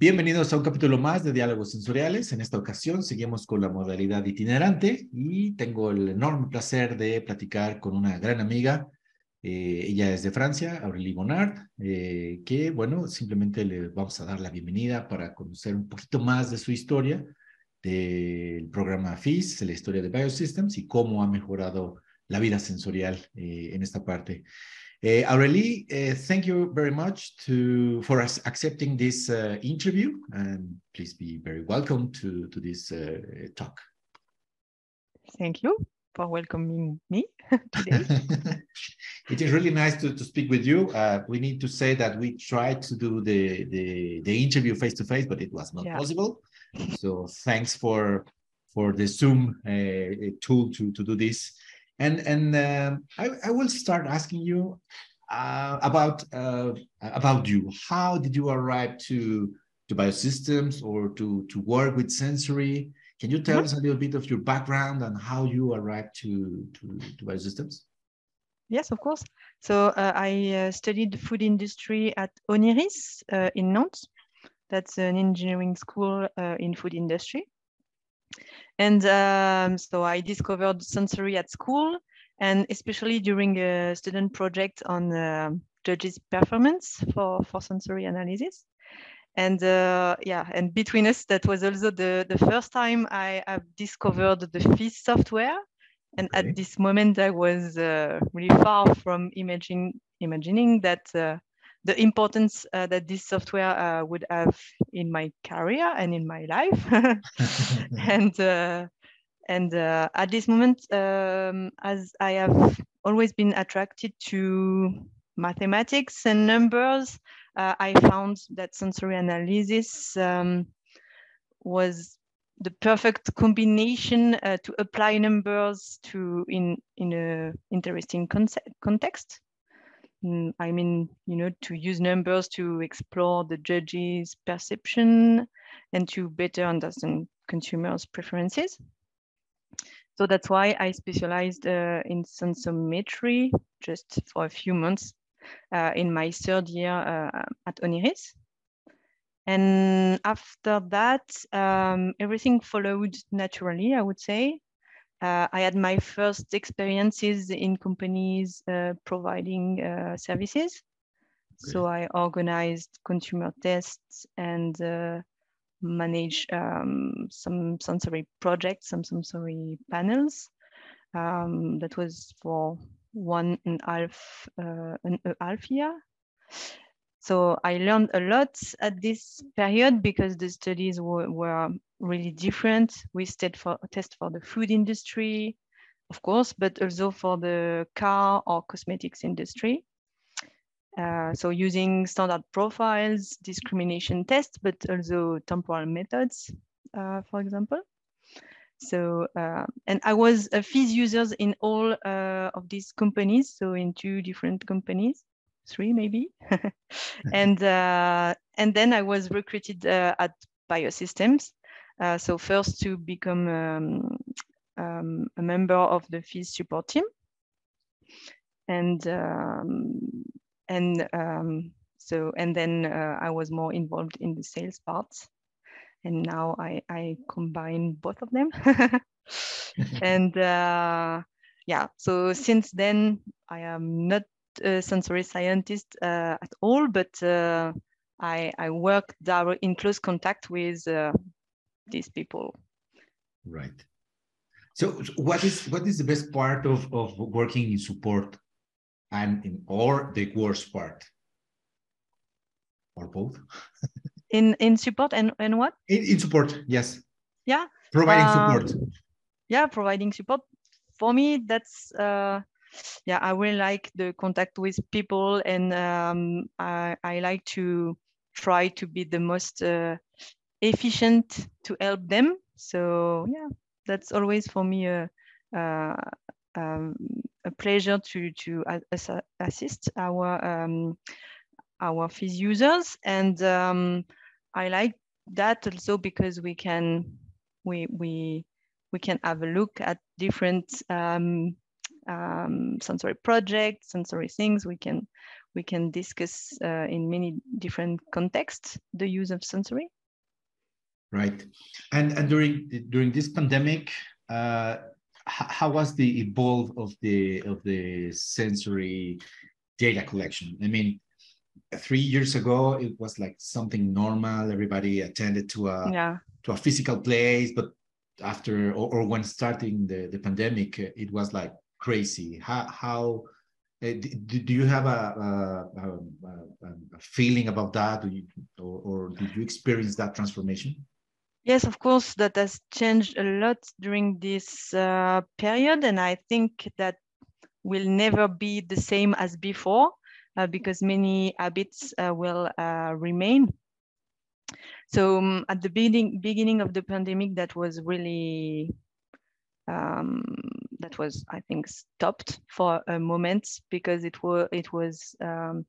Bienvenidos a un capítulo más de Diálogos Sensoriales. En esta ocasión seguimos con la modalidad itinerante y tengo el enorme placer de platicar con una gran amiga. Eh, ella es de Francia, Aurélie Bonnard, eh, que, bueno, simplemente le vamos a dar la bienvenida para conocer un poquito más de su historia, del programa FIS, la historia de Biosystems y cómo ha mejorado la vida sensorial eh, en esta parte. Uh, Aurélie, uh, thank you very much to, for us accepting this uh, interview and please be very welcome to, to this uh, talk. Thank you for welcoming me today. it is really nice to, to speak with you. Uh, we need to say that we tried to do the, the, the interview face to face, but it was not yeah. possible. So thanks for, for the Zoom uh, tool to, to do this. And and uh, I, I will start asking you uh, about uh, about you. How did you arrive to to biosystems or to to work with sensory? Can you tell mm -hmm. us a little bit of your background and how you arrived to to, to biosystems? Yes, of course. So uh, I uh, studied food industry at Oniris uh, in Nantes. That's an engineering school in food industry. And um, so I discovered sensory at school and especially during a student project on uh, judges performance for, for sensory analysis. And uh, yeah, and between us, that was also the, the first time I have discovered the FIZZ software. And okay. at this moment, I was uh, really far from imagining, imagining that uh, the importance uh, that this software uh, would have in my career and in my life. and uh, and uh, at this moment, um, as I have always been attracted to mathematics and numbers, uh, I found that sensory analysis um, was the perfect combination uh, to apply numbers to in in a interesting concept, context. Mm, I mean, you know, to use numbers to explore the judge's perception and to better understand consumers' preferences. So that's why I specialized uh, in sensometry just for a few months uh, in my third year uh, at Oniris. And after that, um, everything followed naturally, I would say. Uh, I had my first experiences in companies uh, providing uh, services. So I organized consumer tests and uh, manage um, some sensory projects, some sensory panels. Um, that was for one and a half, uh, an, a half year. So I learned a lot at this period because the studies were, were really different. We stayed for test for the food industry, of course, but also for the car or cosmetics industry. Uh, so using standard profiles, discrimination tests, but also temporal methods, uh, for example. So, uh, and I was a FIZZ users in all uh, of these companies, so in two different companies, three maybe. and, uh, and then I was recruited at Biosystems. So first to become um, um, a member of the FIZZ support team. And um, and um, so and then uh, I was more involved in the sales part, and now I I combine both of them, and uh, yeah. So since then I am not a sensory scientist uh, at all, but uh, I I work in close contact with uh, these people. Right. So what is what is the best part of, of working in support and in or the worst part? Or both? In in support and and what? In, in support yes. Yeah providing uh, support. yeah providing support. For me that's uh yeah i really like the contact with people and um i i like to try to be the most uh, efficient to help them so yeah that's always for me a, uh, um, a pleasure to to assist our um, our FIZZ users, and um, I like that also because we can we we we can have a look at different um, um, sensory projects, sensory things. We can we can discuss uh, in many different contexts the use of sensory. Right, and and during during this pandemic, uh, how was the evolve of the of the sensory data collection? I mean, three years ago it was like something normal. Everybody attended to a yeah. to a physical place, but after or, or when starting the the pandemic, it was like crazy. How how uh, do, do you have a, a, a, a feeling about that, you, or, or did you experience that transformation? Yes, of course, that has changed a lot during this uh, period, and I think that will never be the same as before uh, because many habits uh, will uh, remain. So um, at the beginning, beginning of the pandemic, that was really um, that was, I think, stopped for a moment because it was it was um,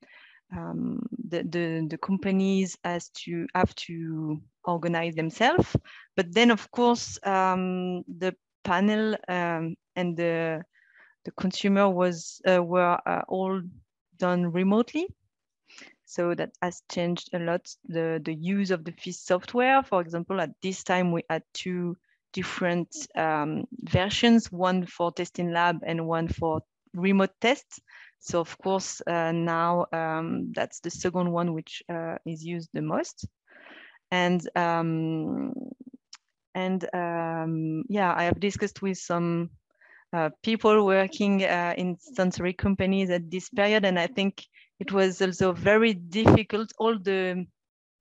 um, the, the the companies has to have to organize themselves. But then, of course, um, the panel um, and the the consumer was uh, were uh, all done remotely. So that has changed a lot the, the use of the FIZZ software. For example, at this time we had two different um, versions, one for testing lab and one for remote tests. So of course, uh, now um, that's the second one which uh, is used the most. And um, and um, yeah, I have discussed with some uh, people working uh, in sensory companies at this period, and I think it was also very difficult. All the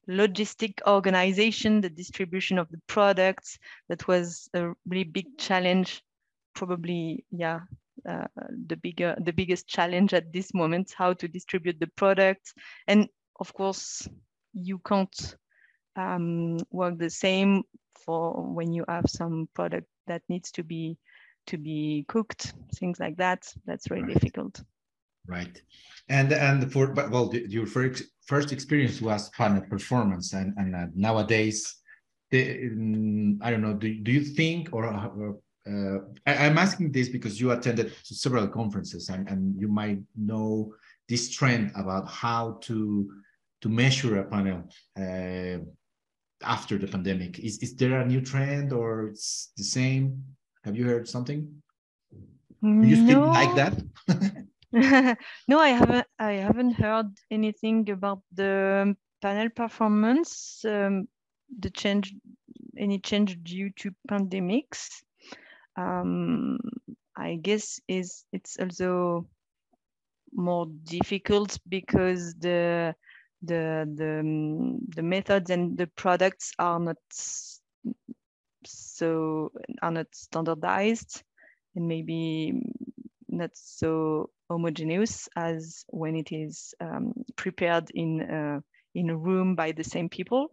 logistic organization, the distribution of the products, that was a really big challenge. Probably, yeah, uh, the bigger, the biggest challenge at this moment, how to distribute the product. And of course, you can't um, work the same for when you have some product that needs to be to be cooked, things like that. That's really right. difficult. Right. And and for well, your first first experience was panel performance, and and uh, nowadays, the, um, I don't know. Do do you think or, or uh, I, am asking this because you attended several conferences and, and you might know this trend about how to to measure a panel uh, after the pandemic. Is, is there a new trend or it's the same? Have you heard something? Do you still no. like that? no, I haven't. I haven't heard anything about the panel performance. Um, the change, any change due to pandemics. Um, I guess is it's also more difficult because the the the the methods and the products are not so are not standardized and maybe not so homogeneous as when it is um, prepared in a, in a room by the same people.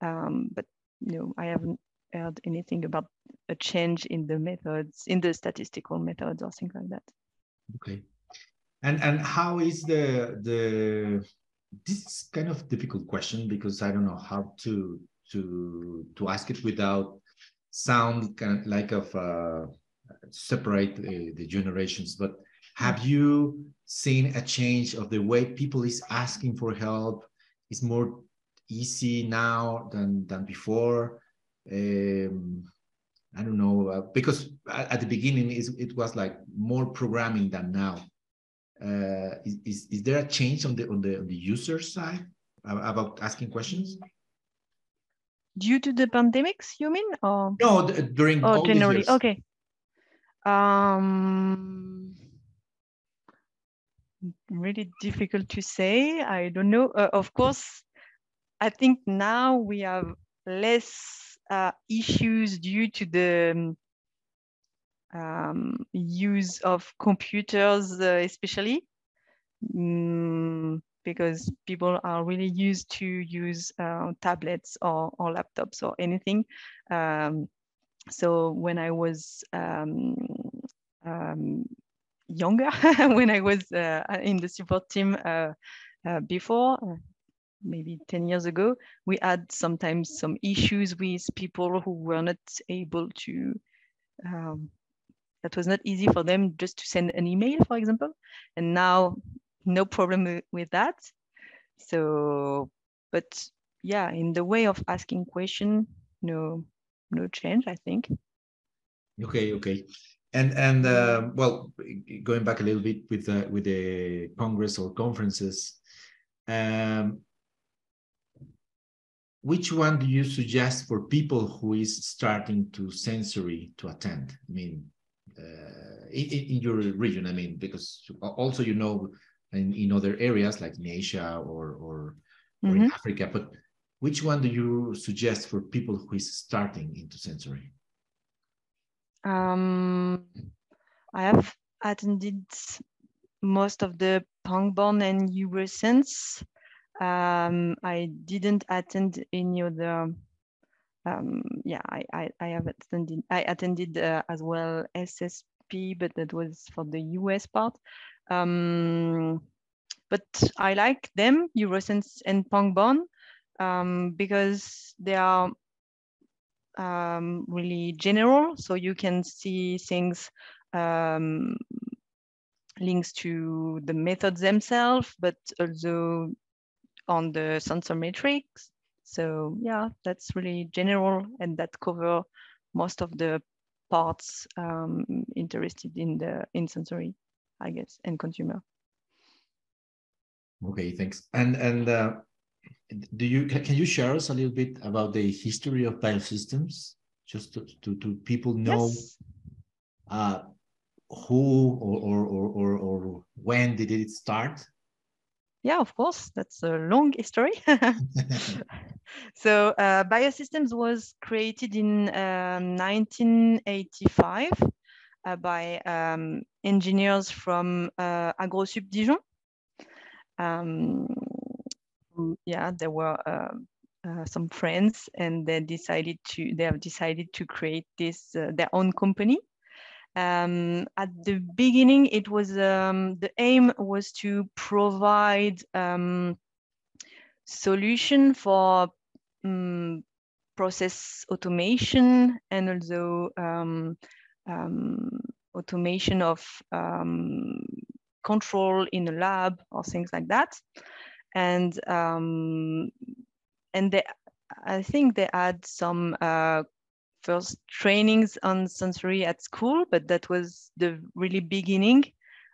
Um, but you know, I haven't heard anything about a change in the methods, in the statistical methods or things like that. Okay. And and how is the the this is kind of difficult question because I don't know how to to to ask it without sound kind of like of uh, separate the, the generations. But have you seen a change of the way people is asking for help? Is more easy now than than before? Um, i don't know uh, because at the beginning it was like more programming than now uh, is, is, is there a change on the on the on the user side about asking questions? Due to the pandemics you mean or? No during oh generally okay. Um really difficult to say. I don't know. Uh, of course i think now we have less uh, issues due to the um, use of computers uh, especially mm, because people are really used to use uh, tablets or, or, laptops or anything. Um, so when I was um, um, younger, when I was uh, in the support team uh, uh before, uh, maybe 10 years ago, we had sometimes some issues with people who were not able to um, that was not easy for them just to send an email, for example. And now no problem with that. So, but yeah, in the way of asking question, no, no change, I think. Okay, okay. And and uh, well, going back a little bit with the with the congress or conferences, um, which one do you suggest for people who is starting to sensory to attend? I mean, in, in, your region, I mean, because also you know in, in other areas like in Asia or or, or mm -hmm. in mm-hmm. Africa, but which one do you suggest for people who is starting into sensory? Um, I have attended most of the Pangborn and Eurosense. Um, I didn't attend any other. Um, yeah, I, I, I have attended. I attended uh, as well SSP, but that was for the US part. Um, but I like them, Eurosense and Pangborn, um, because they are um, really general. So you can see things um, links to the methods themselves, but also on the sensometrics. So yeah, that's really general and that cover most of the parts um, interested in the in sensory, I guess, and consumer. Okay, thanks. And and uh, do you can you share us a little bit about the history of biosystems just to to, to people know yes. uh, who or, or or, or or when did it start yeah of course that's a long history so uh, biosystems was created in um, 1985 uh, by um, engineers from uh, AgroSup Dijon um, yeah, there were uh, uh, some friends, and they decided to they have decided to create this uh, their own company. Um, at the beginning, it was um, the aim was to provide um, solution for um, process automation and also um, um, automation of control in a lab or things like that and um, and they, I think they had some uh, first trainings on sensory at school, but that was the really beginning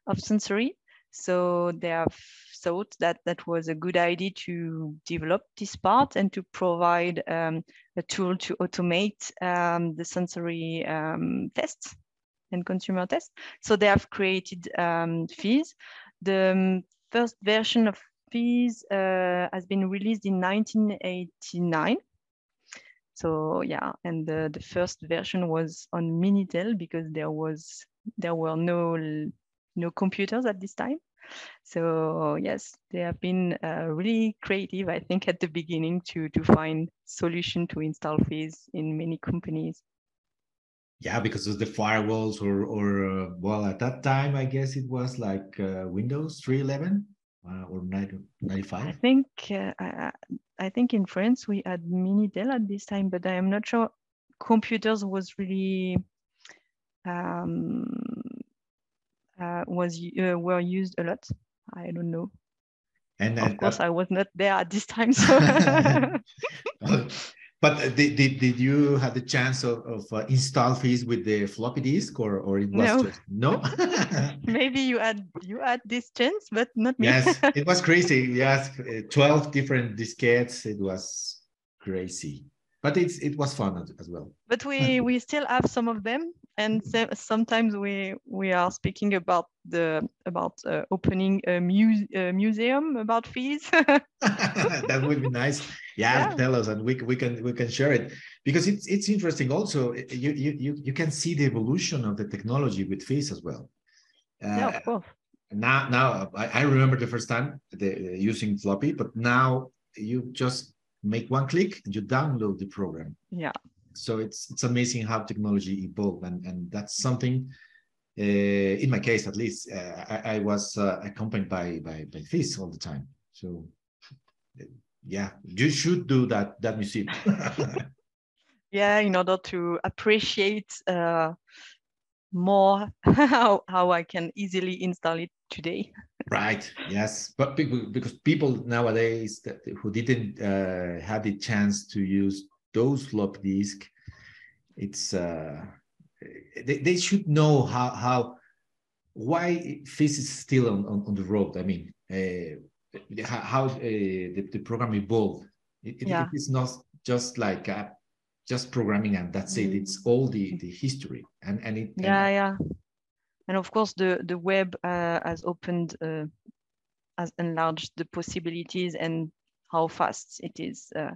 of sensory. So they have thought that that was a good idea to develop this part and to provide um, a tool to automate um, the sensory um, tests and consumer tests. So they have created um, FIZZ. The um, first version of FIZZ uh, has been released in 1989. So yeah, and the, the first version was on Minitel because there was there were no no computers at this time. So yes, they have been uh, really creative, I think, at the beginning to to find solution to install FIZZ in many companies. Yeah, because of the firewalls, or or uh, well, at that time, I guess it was like uh, Windows 3.11 uh, or 95? I think uh, I, I think in France we had Minitel at this time, but I am not sure computers was really um, uh, was uh, were used a lot. I don't know. And of course, I was not there at this time. So. But uh, did, did, did you have the chance of, of uh, install FIZZ with the floppy disk or, or it was no. just no? Maybe you had you had this chance, but not me. yes, it was crazy. Yes, uh, 12 different diskettes. It was crazy. But it's it was fun as well. But we we still have some of them and sometimes we we are speaking about the about uh, opening a, mu- museum about FIZZ. That would be nice. Yeah, yeah, tell us and we, we can we can share it. Because it's it's interesting also you you you can see the evolution of the technology with FIZZ as well. Uh, yeah of course. now now I, I remember the first time the, using floppy but now you just make one click and you download the program. Yeah so it's it's amazing how technology evolved and and that's something uh, in my case at least uh, I, I, was uh, accompanied by by by FIZZ all the time. So yeah you should do that that museum. Yeah in order to appreciate uh, more how, how i can easily install it today. Right. Yes, but because people nowadays that who didn't uh, have the chance to use those flop disk, it's uh, they, they should know how how why FIZZ is still on, on, on the road. I mean, uh, how uh, the, the program evolved. It, yeah. it is not just like uh, just programming and that's it. It's mm. all the the history and and it. Yeah, and, yeah, and of course the the web uh, has opened, uh, has enlarged the possibilities and how fast it is uh,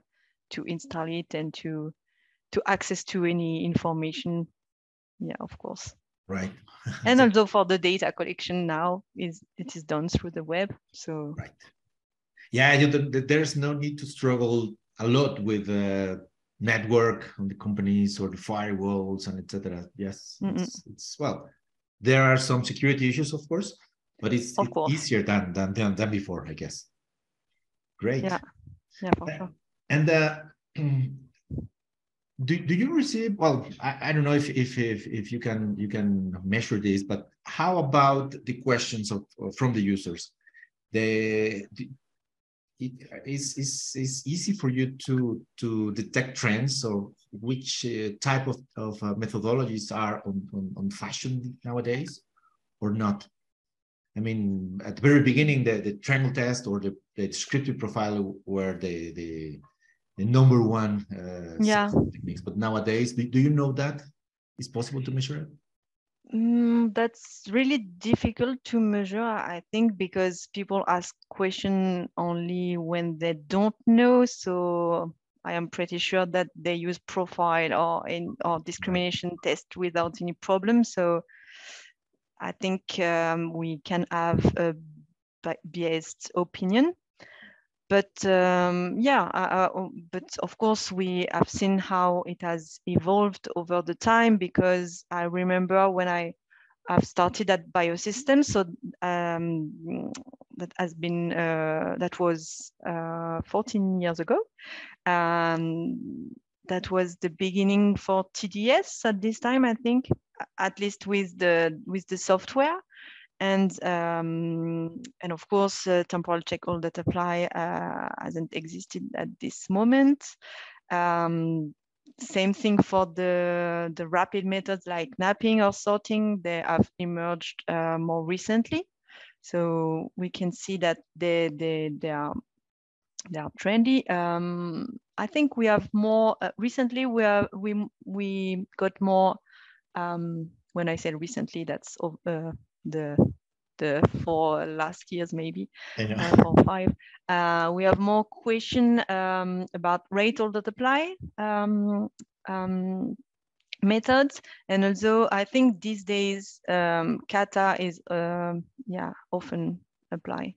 to install it and to to access to any information. Yeah, of course. Right. and also for the data collection now is it is done through the web. So right. Yeah, you, there's no need to struggle a lot with uh, network on the companies or the firewalls and etc. Yes, it's, it's, well, there are some security issues, of course, but it's, it's easier than, than than than before, I guess. Great. Yeah. Yeah, for sure. And uh, do, do you receive well I, I don't know if, if if if you can you can measure this but how about the questions of, from the users? The, the it is is is easy for you to to detect trends or which uh, type of, of uh, methodologies are on, on, on fashion nowadays or not? I mean at the very beginning the, the triangle test or the, the descriptive profile were the the the number one uh, yeah. techniques. But nowadays, do, do you know that it's possible to measure it? Mm, that's really difficult to measure, I think, because people ask question only when they don't know. So I am pretty sure that they use profile or in or discrimination test without any problem. So I think um, we can have a biased opinion but um, yeah, uh, uh, but of course we have seen how it has evolved over the time because I remember when I have started at Biosystems, so um, that has been uh, that was uh, 14 years ago. Um, that was the beginning for TDS at this time, I think, at least with the with the software and um, and of course uh, temporal check all that apply uh, hasn't existed at this moment. Um, same thing for the the rapid methods like napping or sorting. They have emerged uh, more recently. So we can see that they they, they are they are trendy. Um, i think we have more uh, recently we are we we got more um, when i said recently that's uh, the the four last years maybe uh, or five. Uh, we have more question um, about rate order apply um, um, methods, and also I think these days um, CATA is um, yeah often apply.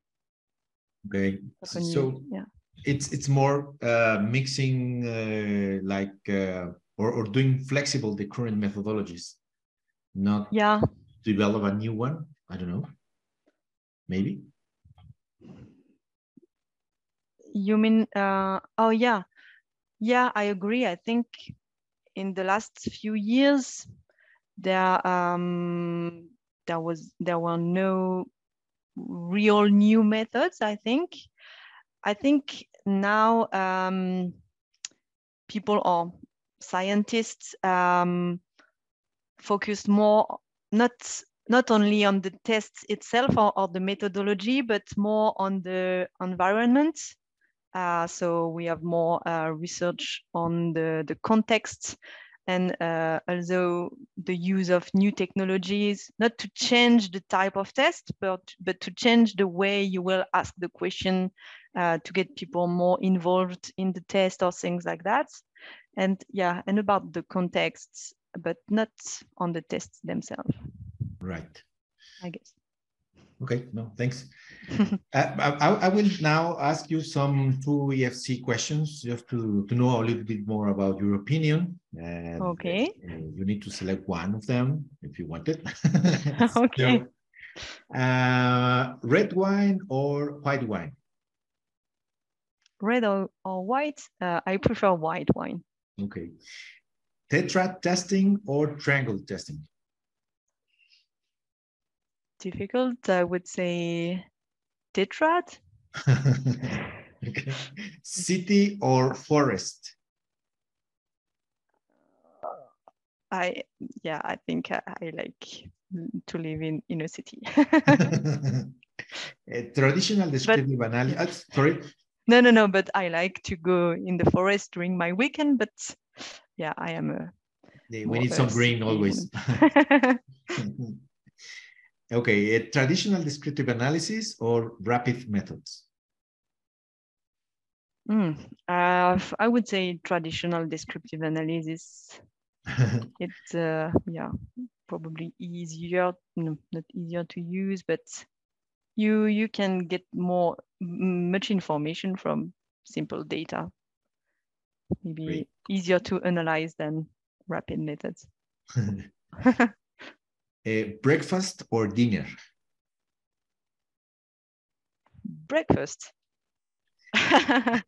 Okay, often so used, yeah. it's it's more uh, mixing uh, like uh, or or doing flexible the current methodologies, not yeah develop a new one. I don't know. Maybe. You mean? Uh, oh yeah, yeah. I agree. I think in the last few years, there um, there was there were no real new methods. I think. I think now um, people or scientists um, focus more not not only on the tests itself or, or the methodology, but more on the environment. Uh, so we have more uh, research on the, the context and uh, also the use of new technologies, not to change the type of test, but, but to change the way you will ask the question uh, to get people more involved in the test or things like that. And yeah, and about the contexts, but not on the tests themselves. Right. I guess. Okay, no, thanks. uh, I, I, will now ask you some two EFC questions just to, to know a little bit more about your opinion. And, okay. Uh, you need to select one of them if you want it. okay. So, uh, red wine or white wine? Red or, or white? Uh, I prefer white wine. Okay. Tetrad testing or triangle testing? difficult. I would say tetrad. okay. City or forest? I yeah, I think I, I like to live in in a city. A traditional descriptive analysis. Uh, sorry. No, no, no. But I like to go in the forest during my weekend. But yeah, I am a. Yeah, we need some green always. okay, a traditional descriptive analysis or rapid methods. Mm, uh, I would say traditional descriptive analysis. it's uh, yeah, probably easier, no, not easier to use, but you you can get more much information from simple data. Maybe Great. easier to analyze than rapid methods. A breakfast or dinner? Breakfast.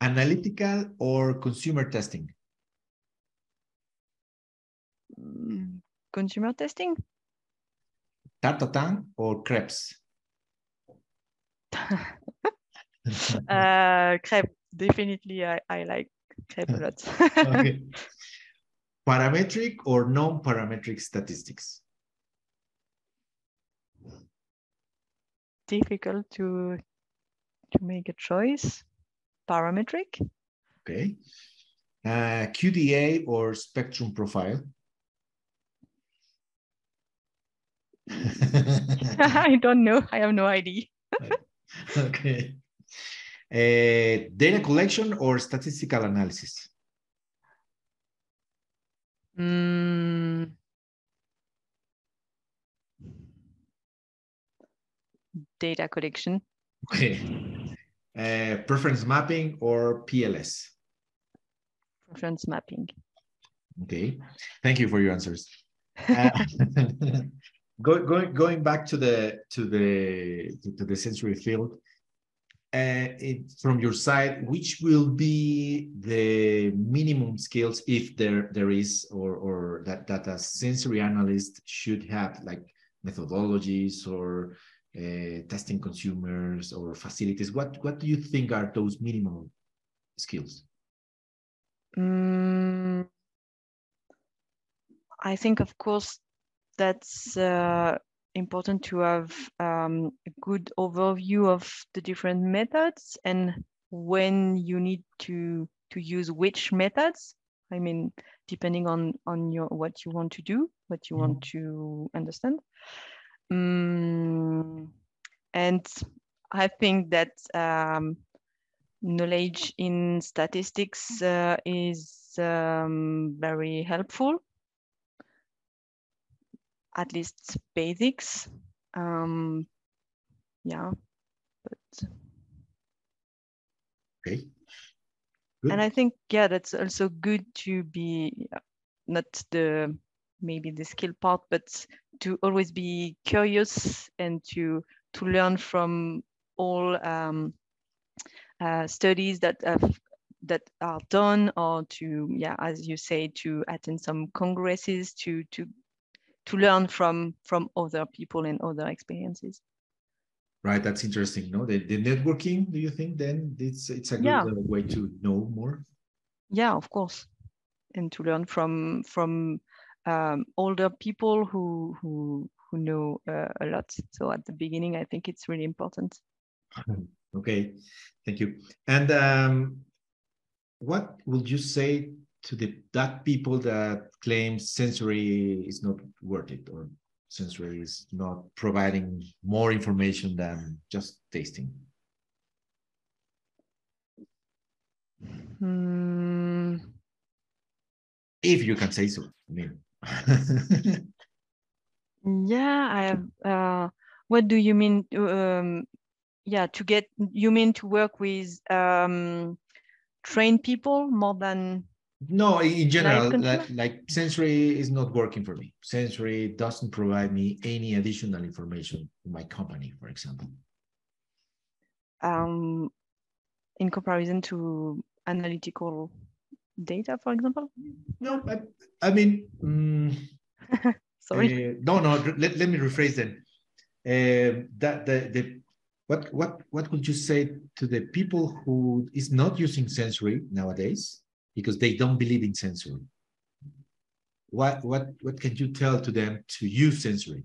Analytical or consumer testing? Mm, consumer testing? Tarte tatin or crepes? uh, crepe, definitely. I, I like crepe a lot. okay. Parametric or non-parametric statistics? Difficult to to make a choice. Parametric. Okay. Uh, QDA or spectrum profile? I don't know. I have no idea. okay. Uh, data collection or statistical analysis? Mm. Data collection. Okay. Uh, preference mapping or PLS? Preference mapping. Okay. Thank you for your answers. Uh, go, going going back to the to the to the sensory field uh, it, from your side which will be the minimum skills if there there is or or that that a sensory analyst should have like methodologies or uh, testing consumers or facilities? What what do you think are those minimum skills mm, i think of course that's uh, important to have um, a good overview of the different methods and when you need to to use which methods. I mean depending on on your what you want to do what you mm -hmm. want to understand. Um, and i think that um, knowledge in statistics uh, is um, very helpful at least basics. Um, yeah, but okay. Good. And I think yeah, that's also good to be not the maybe the skill part, but to always be curious and to to learn from all um, uh, studies that have that are done or to yeah as you say to attend some congresses to to to learn from from other people and other experiences. Right that's interesting no? The, the networking do you think then? It's it's a good yeah. way to know more? Yeah of course. And to learn from from um, older people who who who know uh, a lot. So at the beginning i think it's really important. Okay thank you. And um, what would you say to the that people that claim sensory is not worth it or sensory is not providing more information than just tasting hmm. if you can say so i mean yeah i have uh, what do you mean um, yeah to get you mean to work with um, trained people more than no, in general, like, like, sensory is not working for me. Sensory doesn't provide me any additional information in my company, for example. Um, in comparison to analytical data, for example? No, I, I mean, um, sorry. Uh, no, no. Let, let me rephrase then. Uh, that the the what what what would you say to the people who is not using sensory nowadays because they don't believe in sensory? What what what can you tell to them to use sensory?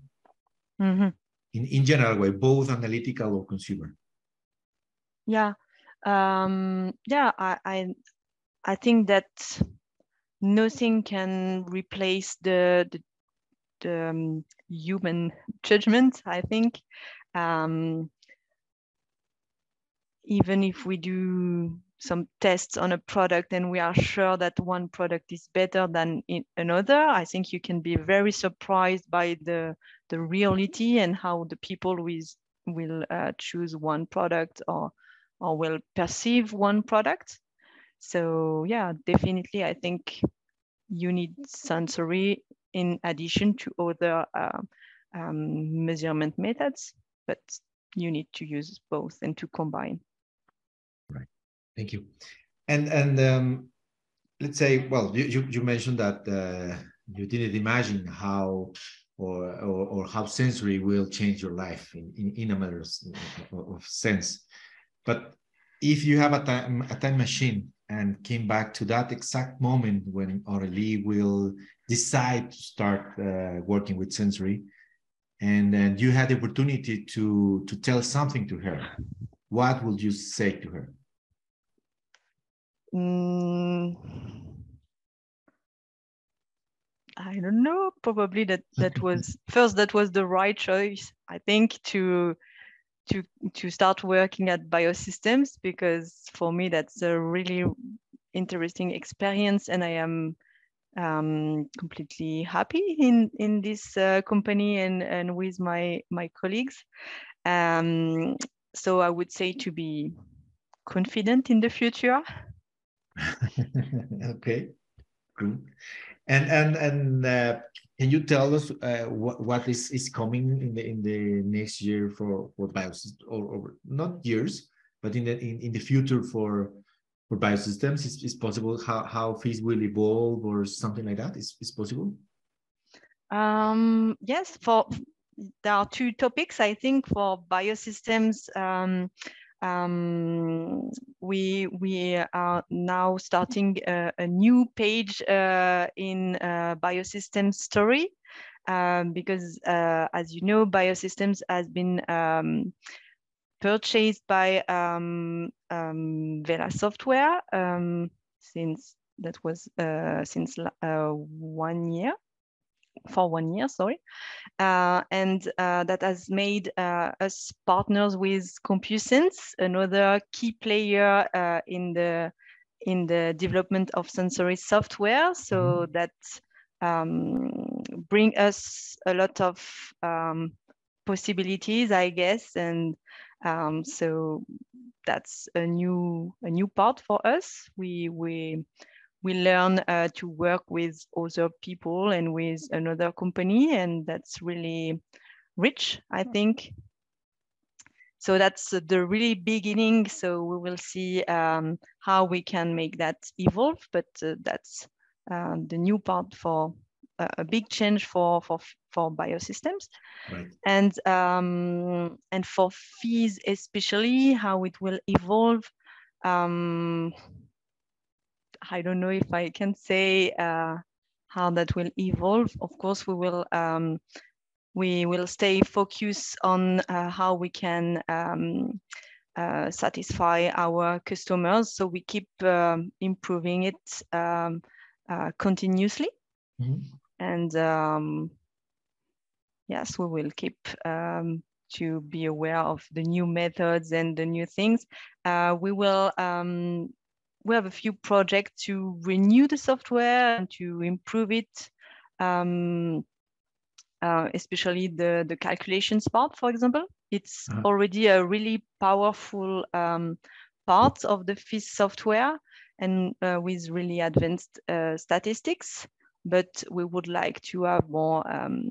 Mm-hmm. In in general way, both analytical or consumer. Yeah, um, yeah. I, I I think that nothing can replace the the, the um, human judgment. I think. Um, even if we do some tests on a product and we are sure that one product is better than another, I think you can be very surprised by the, the reality and how the people with, will uh, choose one product or, or will perceive one product. So yeah, definitely, I think you need sensory in addition to other uh, um, measurement methods, but you need to use both and to combine. Thank you. And and um, let's say, well, you, you, you mentioned that uh, you didn't imagine how or, or, or how sensory will change your life in, in, in a matter of, of sense. But if you have a time, a time machine and came back to that exact moment when Aurélie will decide to start uh, working with sensory, and then you had the opportunity to to tell something to her, what would you say to her? Mm, I don't know. Probably that that was first that was the right choice. I think to to to start working at biosystems because for me that's a really interesting experience and I am um, completely happy in in this uh, company and and with my my colleagues. Um, so I would say to be confident in the future. okay, good. And and and uh, can you tell us uh, what what is is coming in the in the next year for for biosystems or, or not years, but in the in, in the future for for biosystems? Is is possible how how FIZZ will evolve or something like that? Is is possible? Um, yes, for there are two topics I think for biosystems. Um, um, we we are now starting a, a new page uh, in uh, biosystems story um, because uh, as you know biosystems has been um, purchased by um, um, Vela Software um, since that was uh, since uh, one year for one year, sorry, uh, and uh, that has made uh, us partners with CompuSense, another key player uh, in the in the development of sensory software. So mm -hmm. that um, bring us a lot of um, possibilities, I guess, and um, so that's a new a new part for us. We we we learn uh, to work with other people and with another company, and that's really rich, I think. So that's the really beginning. So we will see um, how we can make that evolve, but uh, that's uh, the new part for uh, a big change for for for biosystems, right. and um, and for FIZZ especially how it will evolve. Um, I don't know if I can say uh, how that will evolve. Of course, we will um, we will stay focused on uh, how we can um, uh, satisfy our customers. So we keep um, improving it um, uh, continuously, mm -hmm. and um, yes, we will keep um, to be aware of the new methods and the new things. Uh, we will um, we have a few projects to renew the software and to improve it, um, uh, especially the, the calculations part, for example. It's uh -huh. already a really powerful um, part of the FIZZ software and uh, with really advanced uh, statistics, but we would like to have more um,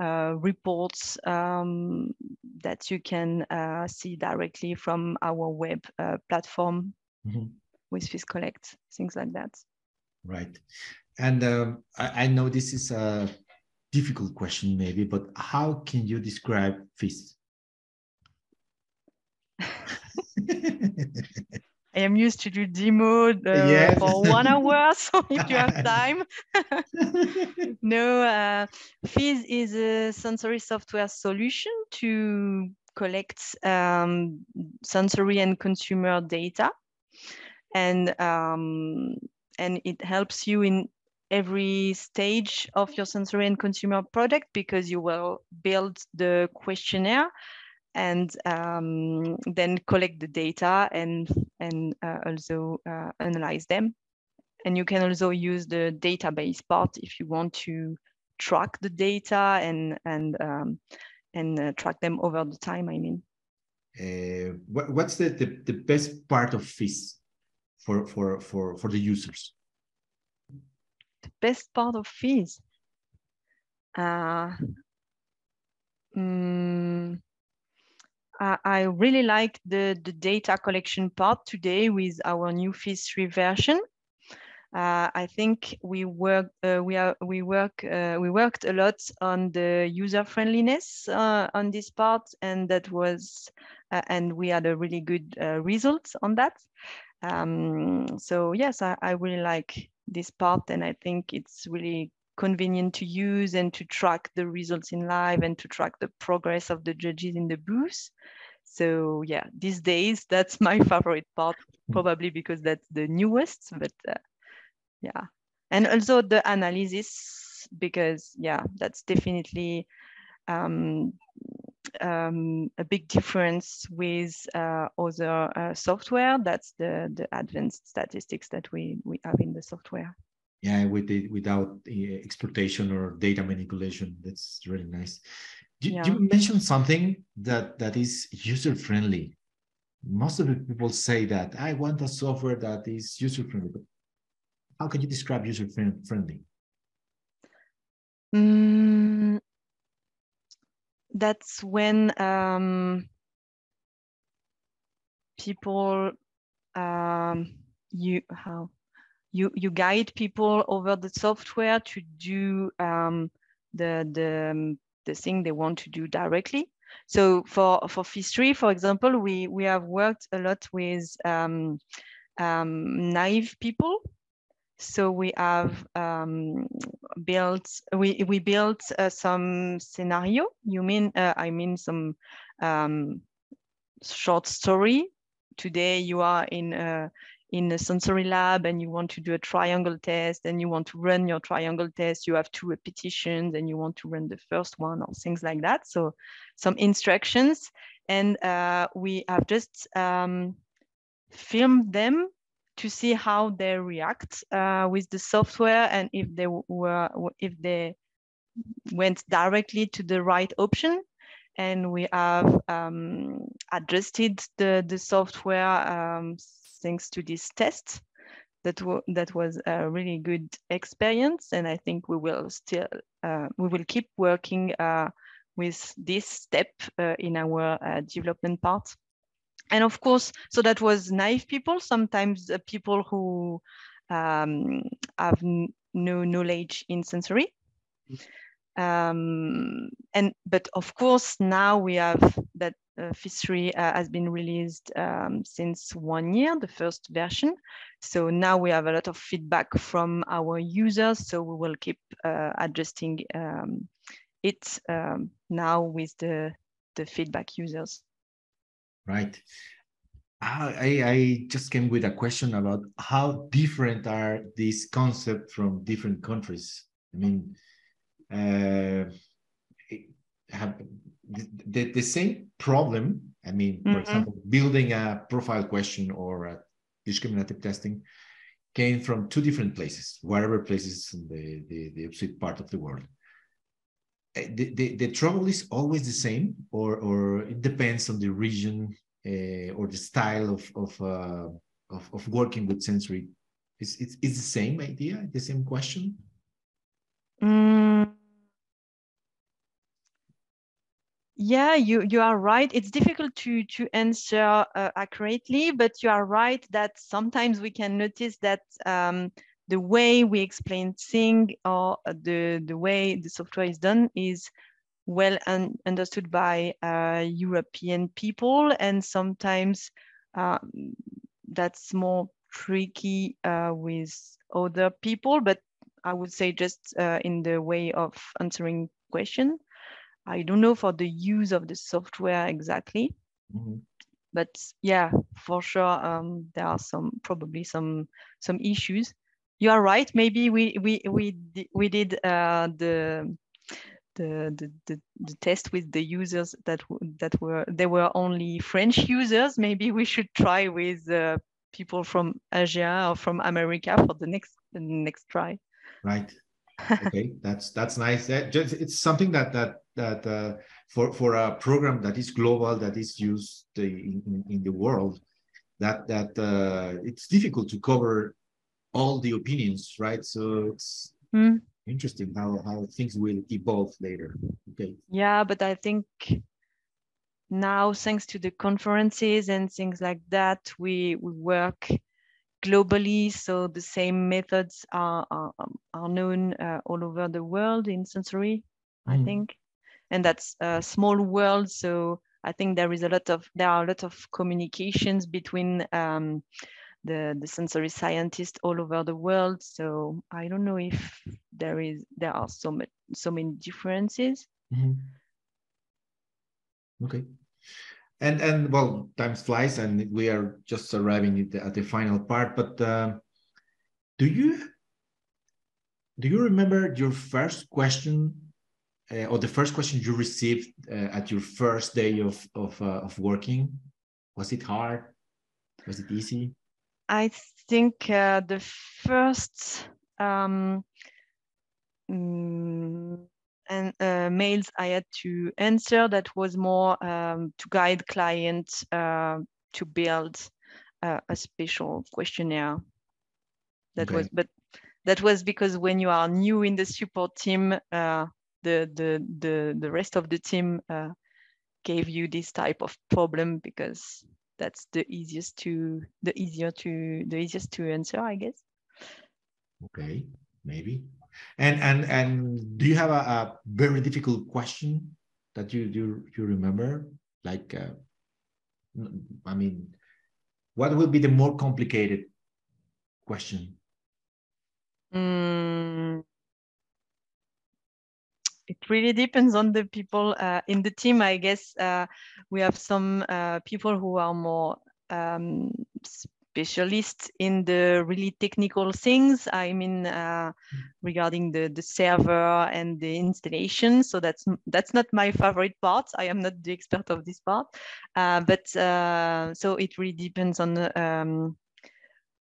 uh, reports um, that you can uh, see directly from our web uh, platform. Mm -hmm with FIZZ Collect, things like that. Right. And um, I, I, know this is a difficult question, maybe, but how can you describe FIZZ? I am used to do demo uh, yes. for one hour, so if you have time. no, uh, FIZZ is a sensory software solution to collect um, sensory and consumer data, and um, and it helps you in every stage of your sensory and consumer product because you will build the questionnaire and um, then collect the data and and uh, also uh, analyze them. And you can also use the database part if you want to track the data and and um, and uh, track them over the time. I mean, uh, what's the, the the best part of FIZZ for for for for the users? The best part of FIZZ. Uh, mm, I really like the, the data collection part today with our new FIZZ 3 version. Uh, I think we work uh, we are we work uh, we worked a lot on the user friendliness uh, on this part, and that was uh, and we had a really good uh, result on that. Um, so yes, I, I really like this part, and I think it's really convenient to use and to track the results in live and to track the progress of the judges in the booth. So yeah, these days that's my favorite part, hmm. probably because that's the newest. But uh, yeah, and also the analysis because yeah, that's definitely um, um, a big difference with uh, other uh, software. That's the the advanced statistics that we we have in the software yeah with it without uh, exploitation or data manipulation that's really nice you, yeah. you mentioned something that that is user friendly most of the people say that i want a software that is user friendly but how can you describe user friendly mm, that's when um, people um, you how you you guide people over the software to do um, the the um, the thing they want to do directly. So for for FIZZ 3, for example, we we have worked a lot with um, um, naive people. So we have um, built we we built uh, some scenario. You mean uh, I mean some um, short story. Today you are in a in a sensory lab and you want to do a triangle test and you want to run your triangle test, you have two repetitions and you want to run the first one or things like that. So some instructions and uh, we have just um, filmed them to see how they react uh, with the software and if they were if they went directly to the right option and we have um, adjusted the the software um, thanks to this test that, that was a really good experience. And I think we will still, uh, we will keep working uh, with this step uh, in our uh, development part. And of course, so that was naive people, sometimes uh, people who um, have no knowledge in sensory. Um, and but of course now we have that uh, 3 uh, has been released um, since one year, the first version. So now we have a lot of feedback from our users. So we will keep uh, adjusting um, it um, now with the, the feedback users. Right. I, I just came with a question about how different are these concepts from different countries. I mean, uh, have the, the same problem. I mean, for mm-hmm. example, building a profile question or a discriminative testing came from two different places, whatever places in the, the, the opposite part of the world. Eh, the, the, the trouble is always the same, or, or it depends on the region uh, or the style of, of, uh, of, of, working with sensory. Is it's, it's the same idea, the same question? Mm Yeah, you, you are right. It's difficult to, to answer uh, accurately, but you are right that sometimes we can notice that um, the way we explain things or the, the way the software is done is well un understood by uh, European people, and sometimes uh, that's more tricky uh, with other people. But I would say just uh, in the way of answering question. I don't know for the use of the software exactly. Mm -hmm. But yeah, for sure, um, there are some probably some some issues. You are right. Maybe we we we we did uh, the the, the, the, the, test with the users that that were they were only French users. Maybe we should try with uh, people from Asia or from America for the next the next try. Right. okay, that's that's nice. That just it's something that that that uh, for for a program that is global that is used in, in the world, that that uh, it's difficult to cover all the opinions, right? So it's mm interesting how how things will evolve later. Okay. Yeah but i think now thanks to the conferences and things like that we, we work globally. So the same methods are are, are known uh, all over the world in sensory mm. i think. And that's a small world. So i think there is a lot of there are a lot of communications between um, the, the sensory scientists all over the world. So I don't know if there is there are so much so many differences. Mm -hmm. Okay. And and well, time flies, and we are just arriving at the, at the final part. But uh, do you do you remember your first question uh, or the first question you received uh, at your first day of of uh, of working? Was it hard? Was it easy? I think uh, the first um, mm, and uh, mails I had to answer that was more um, to guide clients uh, to build uh, a special questionnaire. That okay. was, but that was because when you are new in the support team, uh, the the the the rest of the team uh, gave you this type of problem because that's the easiest to the easier to the easiest to answer i guess. Okay maybe. And and and do you have a, a very difficult question that you do you remember? Like uh, i mean what would be the more complicated question? Mm, it really depends on the people uh, in the team. I guess uh, we have some uh, people who are more um, specialists in the really technical things. I mean, uh, regarding the the server and the installation. So that's that's not my favorite part. I am not the expert of this part, uh, but uh, so it really depends on um,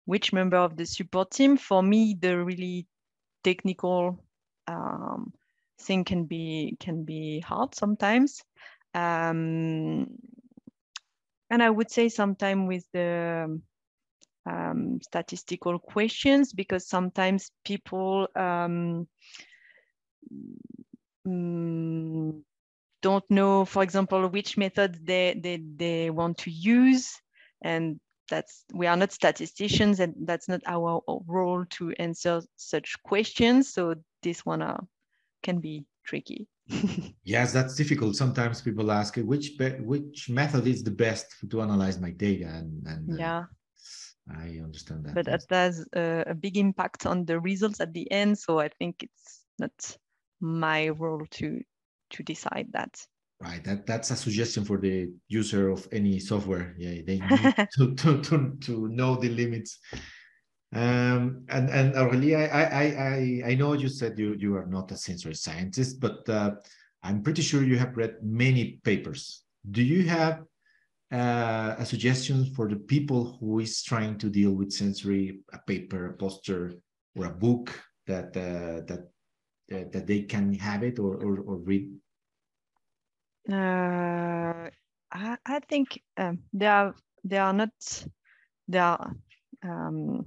which member of the support team. For me, the really technical um, thing can be can be hard sometimes. Um, and I would say sometimes with the um, statistical questions because sometimes people um, mm, don't know, for example, which method they, they, they want to use. And that's we are not statisticians and that's not our role to answer such questions. So this one are can be tricky. yes, that's difficult. Sometimes people ask which which method is the best to analyze my data, and, and uh, yeah, I understand that. But that has a, a big impact on the results at the end. So I think it's not my role to to decide that. Right. That that's a suggestion for the user of any software. Yeah, they need to, to, to, to know the limits um, and and Aurélie, I, I I I know you said you you are not a sensory scientist, but uh, I'm pretty sure you have read many papers. Do you have uh, a suggestion for the people who is trying to deal with sensory, a paper, a poster, or a book that uh, that uh, that they can have it or or, or read? Uh, I I think um, they are they are not they are um,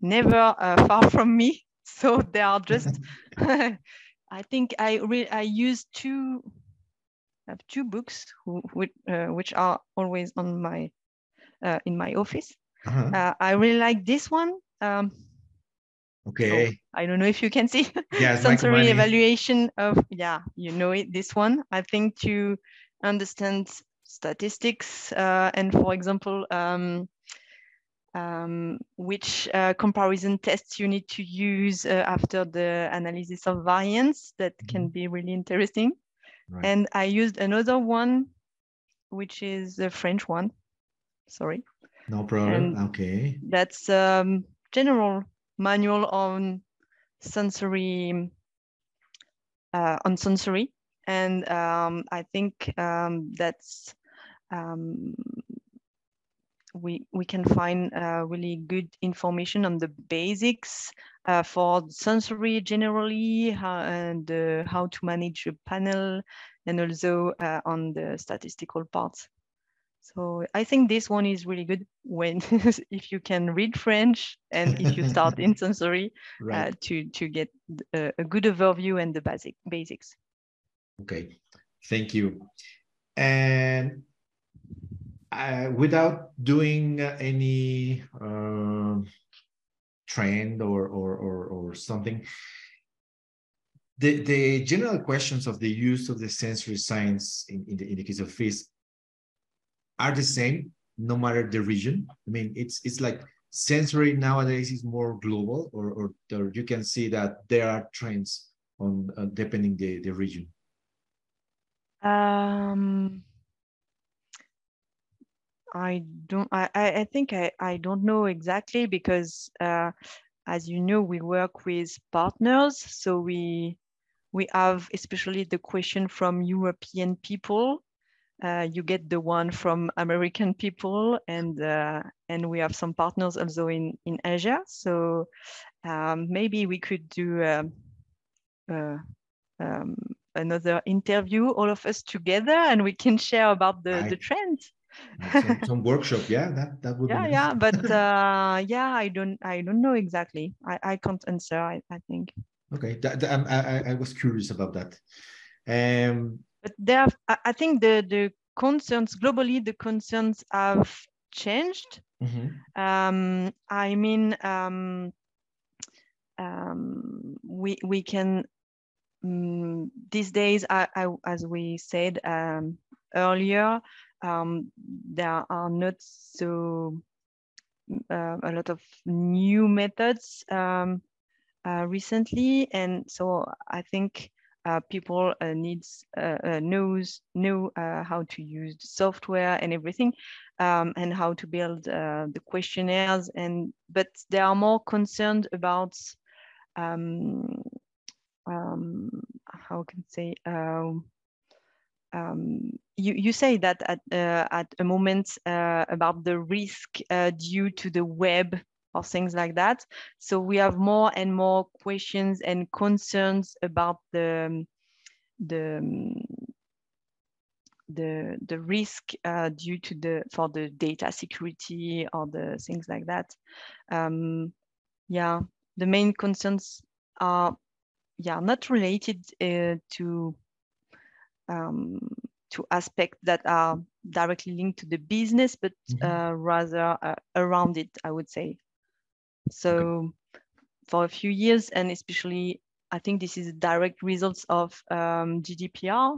never uh, far from me. So they are just, I think I re- I use two, I have two books who, which, uh, which are always on my, uh, in my office. Uh-huh. Uh, I really like this one. Um, Okay. So I don't know if you can see Yes, sensory evaluation of yeah, you know it. This one, I think, to understand statistics uh, and, for example, um, um, which uh, comparison tests you need to use uh, after the analysis of variance. That can be really interesting. Right. And I used another one, which is the French one. Sorry. No problem. and- okay. That's um, general manual on sensory uh, on sensory, and um, I think um, that's um, we we can find uh, really good information on the basics uh, for sensory generally how, and uh, how to manage a panel, and also uh, on the statistical parts. So I think this one is really good when if you can read French and if you start in sensory Right. uh, to to get a, a good overview and the basic basics. Okay, thank you. And without doing any uh, trend or, or or or something, the the general questions of the use of the sensory science in, in the in the case of FIZZ are the same no matter the region. I mean, it's it's like sensory nowadays is more global, or or, or you can see that there are trends on uh, depending the the region. Um, I don't. I I think I I don't know exactly because uh, as you know we work with partners, so we we have especially the question from European people. Uh, you get the one from American people, and uh, and we have some partners also in in Asia. So um, maybe we could do um, uh, um, another interview, all of us together, and we can share about the I- the trends. Some, some workshop yeah that that would Yeah, be yeah, but uh, yeah, I don't I don't know exactly. I I can't answer. I I think. okay that, that- I'm- I, I was curious about that um but there I think the the concerns globally the concerns have changed mhm, um, i mean um, um, we we can mm, these days I, I, as we said um, earlier um, there are not so uh, a lot of new methods um, uh, recently. And so i think uh, people uh, needs uh, uh, knows know how to use the software and everything um, and how to build the questionnaires. And but they are more concerned about um, um, how can I say um, um, you, you say that at, uh, at a moment uh, about the risk uh, due to the web or things like that. So we have more and more questions and concerns about the the um, the the risk uh, due to the for the data security or the things like that. Um, yeah, the main concerns are yeah not related uh, to um, to aspects that are directly linked to the business, but Mhm. uh, rather uh, around it, I would say. So for a few years, and especially, I think this is a direct results of um, GDPR,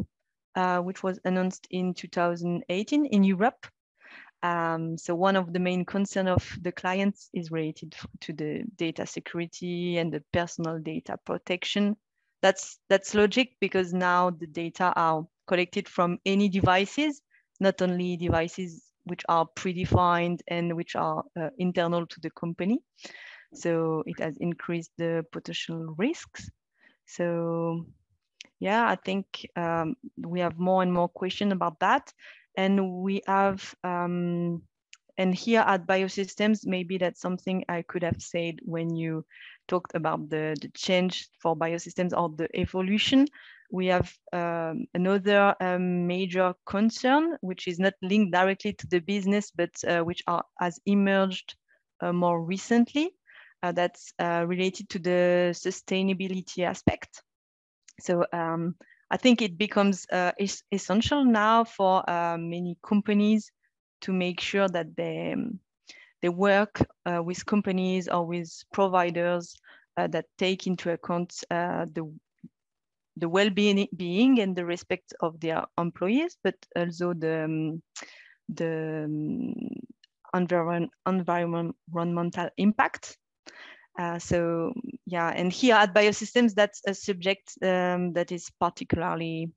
uh, which was announced in 2018 in Europe. Um, so one of the main concern of the clients is related to the data security and the personal data protection. That's that's logic because now the data are collected from any devices, not only devices which are predefined and which are uh, internal to the company. So it has increased the potential risks. So yeah, I think um, we have more and more question about that. And we have, um, and here at Biosystemes, maybe that's something I could have said when you talked about the, the change for Biosystemes or the evolution. We have um, another um, major concern, which is not linked directly to the business, but uh, which are, has emerged uh, more recently. Uh, that's uh, related to the sustainability aspect. So um, I think it becomes uh, es- essential now for uh, many companies to make sure that they um, they work uh, with companies or with providers uh, that take into account uh, the the well-being being and the respect of their employees, but also the um, the um, environment, environmental impact. Uh, so yeah, and here at Biosystemes, that's a subject um, that is particularly,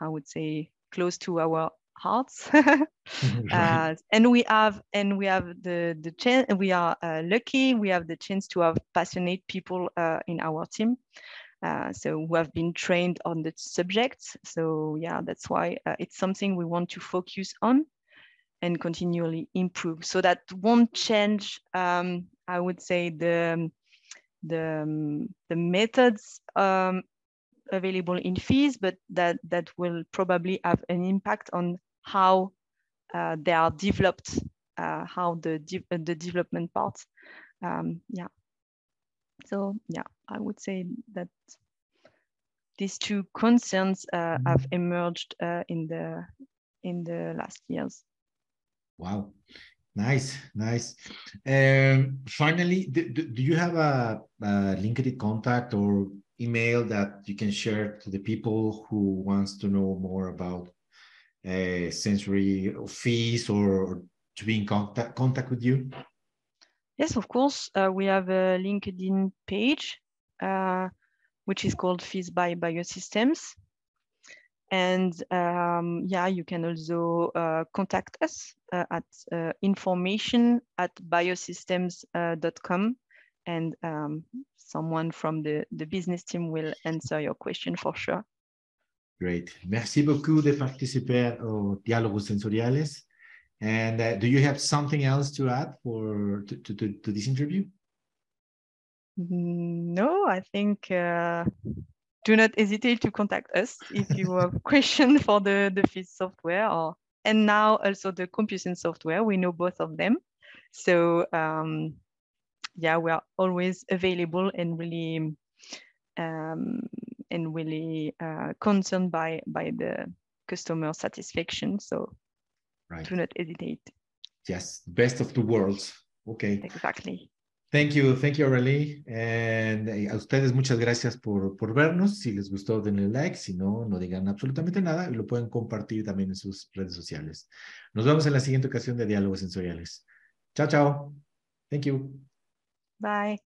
I would say, close to our hearts. uh, and we have and we have the the chance. We are uh, lucky. We have the chance to have passionate people uh, in our team. Uh, so who have been trained on the subject. So yeah, that's why uh, it's something we want to focus on and continually improve. So that won't change, um, I would say, the, the, the methods um, available in FIZZ, but that, that will probably have an impact on how uh, they are developed, uh, how the, de the development part, um, yeah. So yeah, I would say that these two concerns uh, have mm-hmm. emerged uh, in the in the last years. Wow, nice, nice. Um, finally, do, do you have a, a LinkedIn contact or email that you can share to the people who wants to know more about uh, sensory FIZZ or to be in contact contact with you? Yes, of course. Uh, we have a LinkedIn page, uh, which is called FIZZ by Biosystemes. And um, yeah, you can also uh, contact us uh, at uh, information at biosystemes.com uh, and um, someone from the, the business team will answer your question for sure. Great. Merci beaucoup de participer aux diálogos sensoriales. And uh, do you have something else to add for to, to, to, this interview? No, I think uh, do not hesitate to contact us if you have questions for the, the FIZZ software or and now also the computing software. We know both of them. So um, yeah, we are always available and really um, and really uh, concerned by by the customer satisfaction. So right. do not hesitate. Yes, best of the worlds. Okay. Exactly. Thank you, thank you, Aurelie. And eh, a ustedes muchas gracias por, por vernos. Si les gustó, denle like. Si no, no digan absolutamente nada y lo pueden compartir también en sus redes sociales. Nos vemos en la siguiente ocasión de Diálogos Sensoriales. Chao, chao. Thank you. Bye.